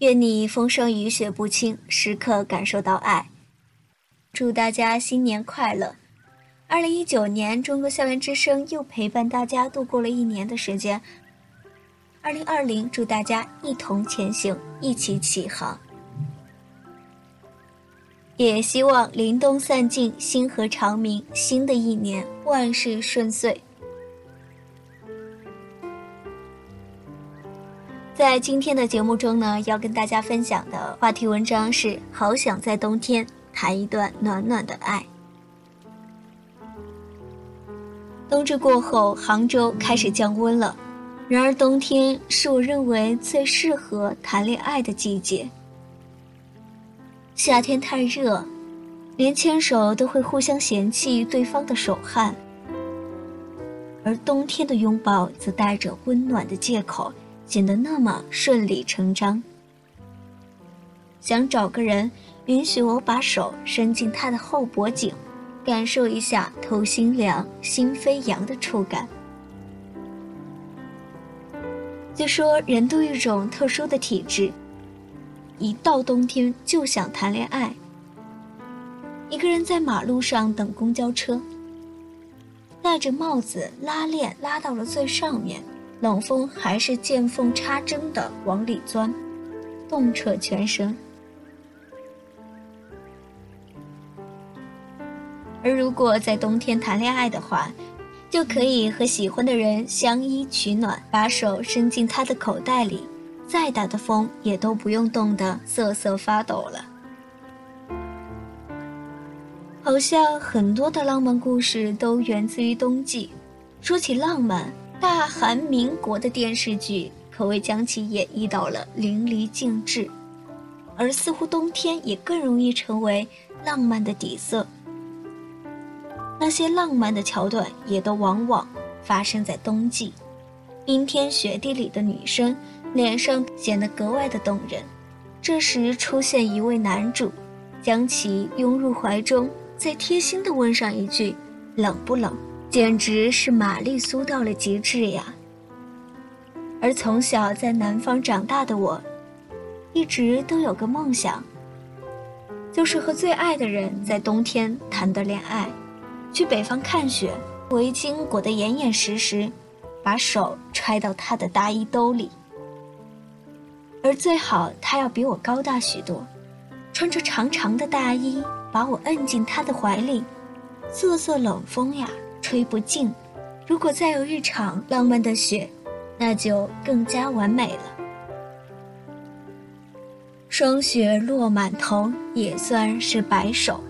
愿你风霜雨雪不侵，时刻感受到爱。祝大家新年快乐！二零一九年，中国校园之声又陪伴大家度过了一年的时间。二零二零，祝大家一同前行，一起起航。也希望凛冬散尽，星河长明，新的一年万事顺遂。在今天的节目中呢，要跟大家分享的话题文章是：好想在冬天谈一段暖暖的爱。冬至过后，杭州开始降温了，然而冬天是我认为最适合谈恋爱的季节。夏天太热，连牵手都会互相嫌弃对方的手汗，而冬天的拥抱则带着温暖的借口。显得那么顺理成章。想找个人允许我把手伸进他的后脖颈，感受一下头心凉、心飞扬的触感。据说人都有一种特殊的体质，一到冬天就想谈恋爱。一个人在马路上等公交车，戴着帽子，拉链拉到了最上面。冷风还是见缝插针的往里钻，冻彻全身。而如果在冬天谈恋爱的话，就可以和喜欢的人相依取暖，把手伸进他的口袋里，再大的风也都不用冻得瑟瑟发抖了。好像很多的浪漫故事都源自于冬季。说起浪漫。大韩民国的电视剧可谓将其演绎到了淋漓尽致，而似乎冬天也更容易成为浪漫的底色。那些浪漫的桥段也都往往发生在冬季，冰天雪地里的女生脸上显得格外的动人。这时出现一位男主，将其拥入怀中，再贴心的问上一句：“冷不冷？”简直是玛丽苏到了极致呀！而从小在南方长大的我，一直都有个梦想，就是和最爱的人在冬天谈的恋爱，去北方看雪，围巾裹得严严实实，把手揣到他的大衣兜里，而最好他要比我高大许多，穿着长长的大衣，把我摁进他的怀里，瑟瑟冷风呀！吹不尽，如果再有一场浪漫的雪，那就更加完美了。霜雪落满头，也算是白首。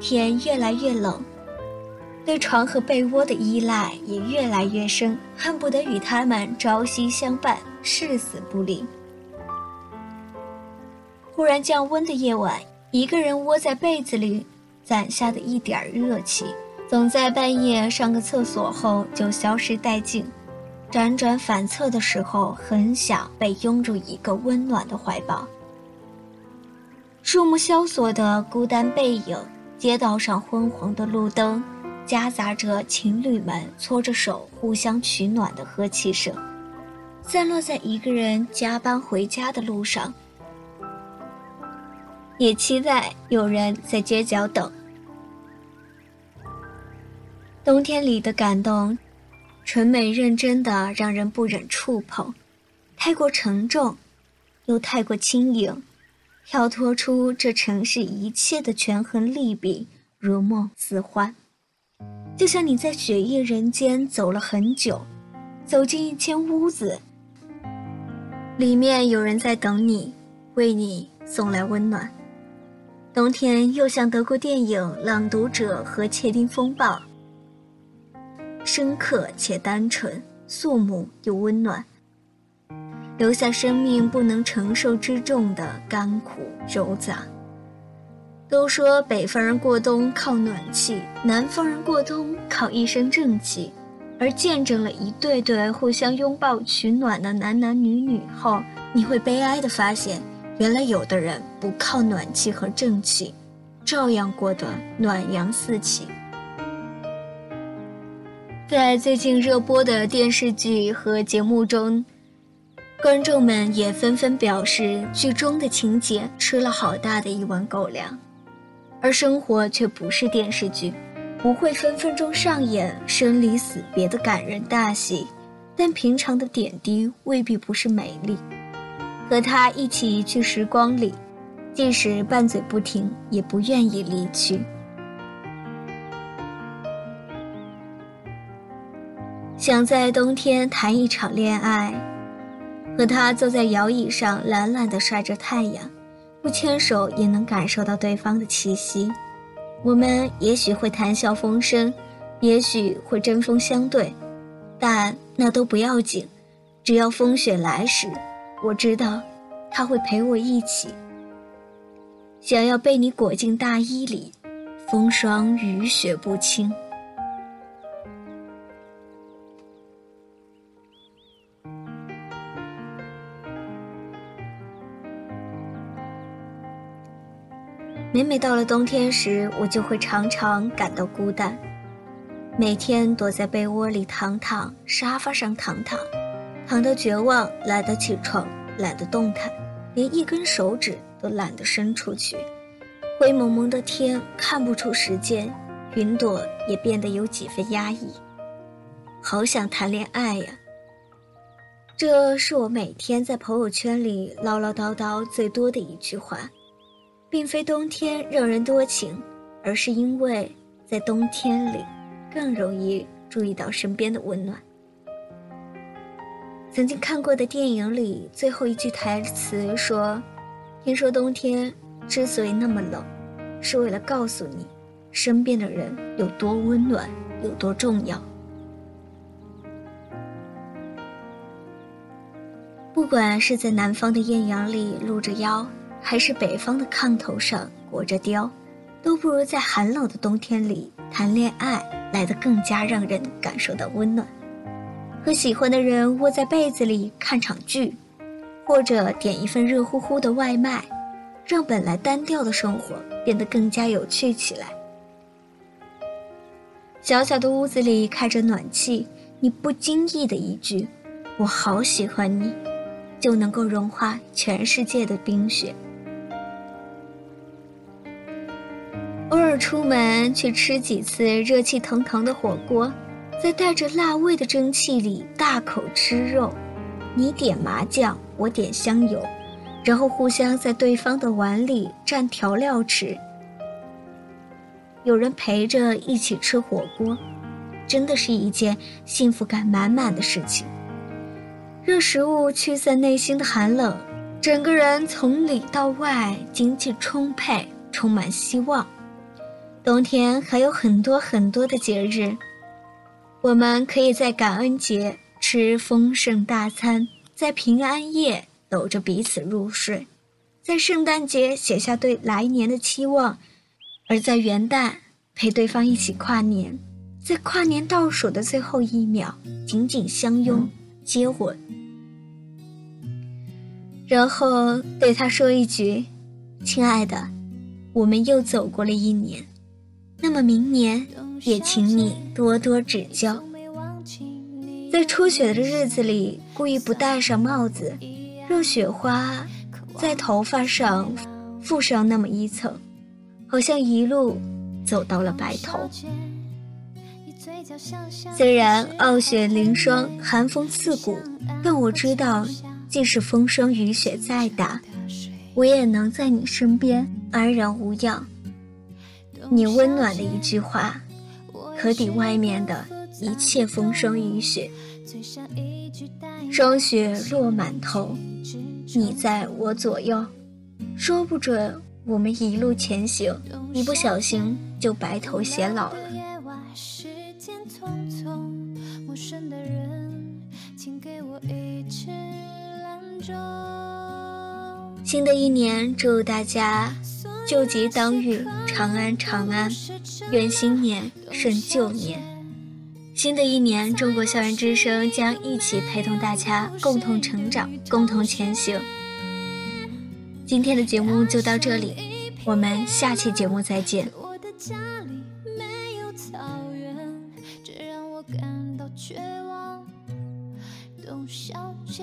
天越来越冷，对床和被窝的依赖也越来越深，恨不得与他们朝夕相伴，誓死不离。忽然降温的夜晚，一个人窝在被子里，攒下的一点热气。总在半夜上个厕所后就消失殆尽，辗转反侧的时候，很想被拥入一个温暖的怀抱。树木萧索的孤单背影，街道上昏黄的路灯，夹杂着情侣们搓着手互相取暖的和气声，散落在一个人加班回家的路上，也期待有人在街角等。冬天里的感动，纯美认真的让人不忍触碰，太过沉重，又太过轻盈，跳脱出这城市一切的权衡利弊，如梦似幻。就像你在雪夜人间走了很久，走进一间屋子，里面有人在等你，为你送来温暖。冬天又像德国电影《朗读者》和《窃听风暴》。深刻且单纯，肃穆又温暖，留下生命不能承受之重的甘苦柔杂。都说北方人过冬靠暖气，南方人过冬靠一身正气，而见证了一对对互相拥抱取暖的男男女女后，你会悲哀地发现，原来有的人不靠暖气和正气，照样过得暖阳四起。在最近热播的电视剧和节目中，观众们也纷纷表示，剧中的情节吃了好大的一碗狗粮，而生活却不是电视剧，不会分分钟上演生离死别的感人大戏，但平常的点滴未必不是美丽。和他一起去时光里，即使拌嘴不停，也不愿意离去。想在冬天谈一场恋爱。和他坐在摇椅上，懒懒地晒着太阳，不牵手也能感受到对方的气息。我们也许会谈笑风生，也许会针锋相对，但那都不要紧。只要风雪来时，我知道他会陪我一起。想要被你裹进大衣里，风霜雨雪不侵。每每到了冬天时，我就会常常感到孤单。每天躲在被窝里躺躺，沙发上躺躺，躺到绝望，懒得起床，懒得动弹，连一根手指都懒得伸出去。灰蒙蒙的天看不出时间，云朵也变得有几分压抑。好想谈恋爱呀！这是我每天在朋友圈里唠唠叨叨最多的一句话。并非冬天让人多情，而是因为在冬天里更容易注意到身边的温暖。曾经看过的电影里最后一句台词说：“听说冬天之所以那么冷，是为了告诉你，身边的人有多温暖，有多重要。”不管是在南方的艳阳里露着腰。还是北方的炕头上裹着貂，都不如在寒冷的冬天里谈恋爱来得更加让人感受到温暖。和喜欢的人窝在被子里看场剧，或者点一份热乎乎的外卖，让本来单调的生活变得更加有趣起来。小小的屋子里开着暖气，你不经意的一句“我好喜欢你”，就能够融化全世界的冰雪。出门去吃几次热气腾腾的火锅，在带着辣味的蒸汽里大口吃肉，你点麻酱，我点香油，然后互相在对方的碗里蘸调料吃。有人陪着一起吃火锅，真的是一件幸福感满满的事情。热食物驱散内心的寒冷，整个人从里到外精气充沛，充满希望。冬天还有很多很多的节日，我们可以在感恩节吃丰盛大餐，在平安夜搂着彼此入睡，在圣诞节写下对来年的期望，而在元旦陪对方一起跨年，在跨年倒数的最后一秒紧紧相拥接吻，然后对他说一句：“亲爱的，我们又走过了一年。”那么明年也请你多多指教。在初雪的日子里，故意不戴上帽子，让雪花在头发上附上那么一层，好像一路走到了白头。虽然傲雪凌霜，寒风刺骨，但我知道，即使风霜雨雪再大，我也能在你身边安然无恙。你温暖的一句话，可抵外面的一切风霜雨雪。霜雪落满头，你在我左右，说不准我们一路前行，一不小心就白头偕老了。新的一年，祝大家。救急当愈，长安长安，愿新年胜旧年。新的一年，中国校园之声将一起陪同大家共同成长，共同前行。今天的节目就到这里，我们下期节目再见。小姐，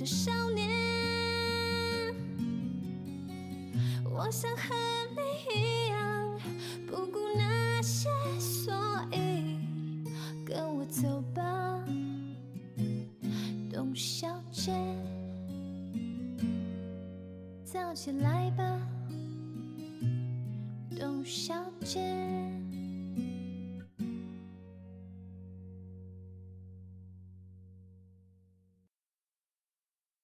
的少年？我想和你一样，不顾那些，所以跟我走吧，董小姐，早起来吧。董小姐。